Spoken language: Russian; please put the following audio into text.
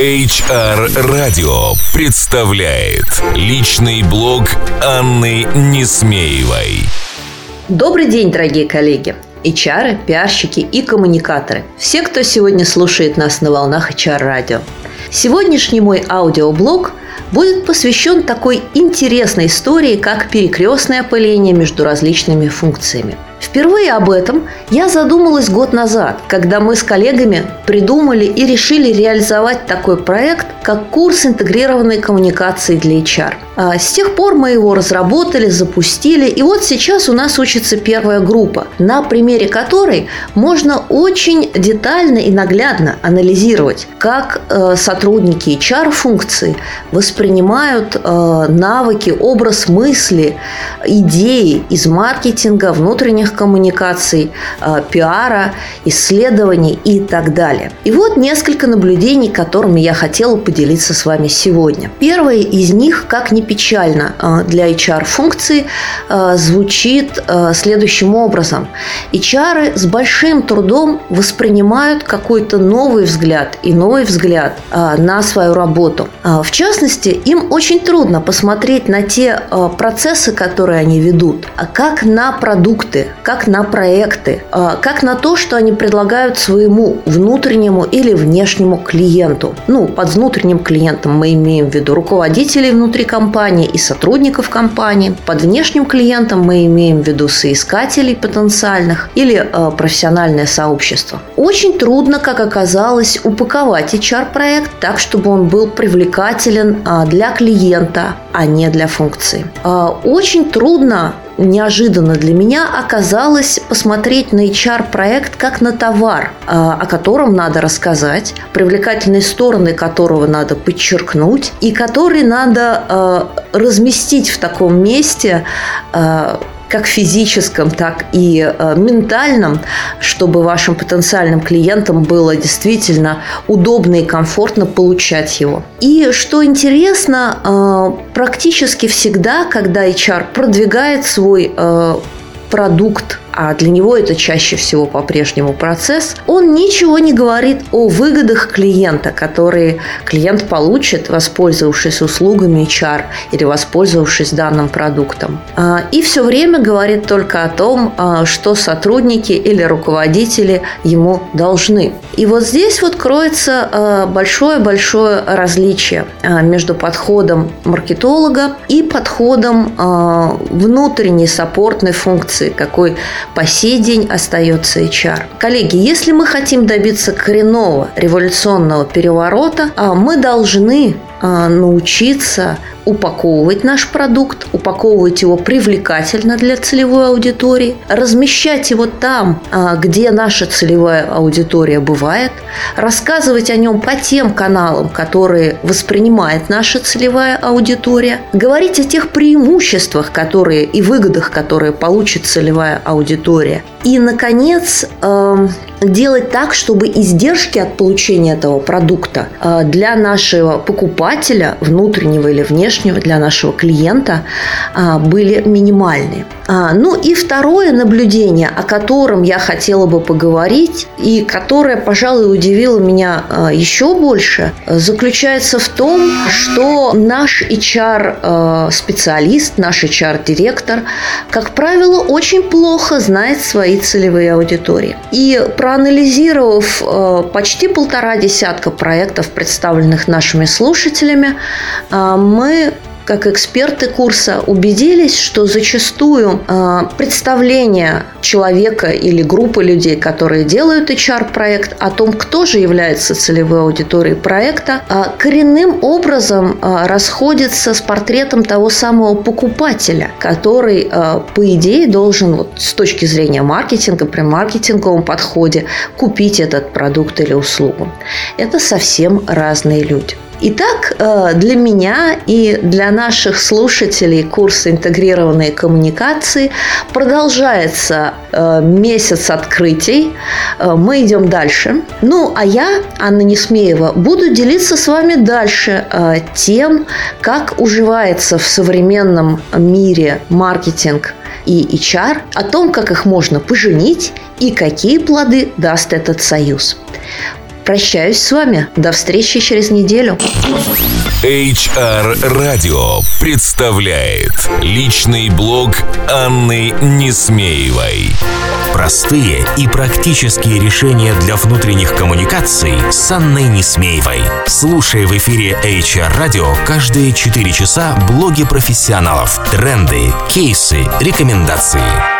HR Radio представляет личный блог Анны Несмеевой. Добрый день, дорогие коллеги! HR, пиарщики и коммуникаторы. Все, кто сегодня слушает нас на волнах HR-радио. Сегодняшний мой аудиоблог будет посвящен такой интересной истории, как перекрестное опыление между различными функциями – Впервые об этом я задумалась год назад, когда мы с коллегами придумали и решили реализовать такой проект, как курс интегрированной коммуникации для HR. А с тех пор мы его разработали, запустили, и вот сейчас у нас учится первая группа, на примере которой можно очень детально и наглядно анализировать, как э, сотрудники HR-функции воспринимают э, навыки, образ мысли, идеи из маркетинга, внутренних внешних коммуникаций, э, пиара, исследований и так далее. И вот несколько наблюдений, которыми я хотела поделиться с вами сегодня. Первое из них, как ни печально э, для HR-функции, э, звучит следующим образом. HR с большим трудом воспринимают какой-то новый взгляд и новый взгляд на свою работу. В частности, им очень трудно посмотреть на те процессы, которые они ведут, а как на продукты, как на проекты, а, как на то, что они предлагают своему внутреннему или внешнему клиенту. Ну, под внутренним клиентом мы имеем в виду руководителей внутри компании и сотрудников компании. Под внешним клиентом мы имеем в виду соискателей потенциальных или а, профессиональное сообщество. Очень трудно, как оказалось, упаковать HR-проект так, чтобы он был привлекателен а, для клиента, а не для функции. Очень трудно неожиданно для меня оказалось посмотреть на HR-проект как на товар, а, о котором надо рассказать, привлекательные стороны которого надо подчеркнуть и который надо а, разместить в таком месте, а, как физическом, так и э, ментальном, чтобы вашим потенциальным клиентам было действительно удобно и комфортно получать его. И что интересно, э, практически всегда, когда HR продвигает свой э, продукт а для него это чаще всего по-прежнему процесс, он ничего не говорит о выгодах клиента, которые клиент получит, воспользовавшись услугами HR или воспользовавшись данным продуктом. А, и все время говорит только о том, а, что сотрудники или руководители ему должны. И вот здесь вот кроется а, большое-большое различие между подходом маркетолога и подходом внутренней саппортной функции, какой по сей день остается HR. Коллеги, если мы хотим добиться коренного революционного переворота, а мы должны а, научиться упаковывать наш продукт, упаковывать его привлекательно для целевой аудитории, размещать его там, а, где наша целевая аудитория бывает, рассказывать о нем по тем каналам, которые воспринимает наша целевая аудитория, говорить о тех преимуществах, которые и выгодах, которые получит целевая аудитория. И, наконец, эм, делать так, чтобы издержки от получения этого продукта э, для нашего покупателя, внутреннего или внешнего, для нашего клиента э, были минимальны. А, ну и второе наблюдение, о котором я хотела бы поговорить, и которое, пожалуй, удивило меня э, еще больше, заключается в том, что наш HR-специалист, наш HR-директор, как правило, очень плохо знает свои целевые аудитории. И про проанализировав почти полтора десятка проектов, представленных нашими слушателями, мы как эксперты курса убедились, что зачастую э, представление человека или группы людей, которые делают HR-проект, о том, кто же является целевой аудиторией проекта, э, коренным образом э, расходится с портретом того самого покупателя, который, э, по идее, должен вот, с точки зрения маркетинга, при маркетинговом подходе купить этот продукт или услугу. Это совсем разные люди. Итак, э, для меня и для наших слушателей курса интегрированной коммуникации продолжается э, месяц открытий. Э, мы идем дальше. Ну, а я, Анна Несмеева, буду делиться с вами дальше тем, как уживается в современном мире маркетинг и HR, о том, как их можно поженить и какие плоды даст этот союз. Прощаюсь с вами. До встречи через неделю. HR Radio представляет личный блог Анны Несмеевой. Простые и практические решения для внутренних коммуникаций с Анной Несмеевой. Слушай в эфире HR Radio каждые 4 часа блоги профессионалов, тренды, кейсы, рекомендации.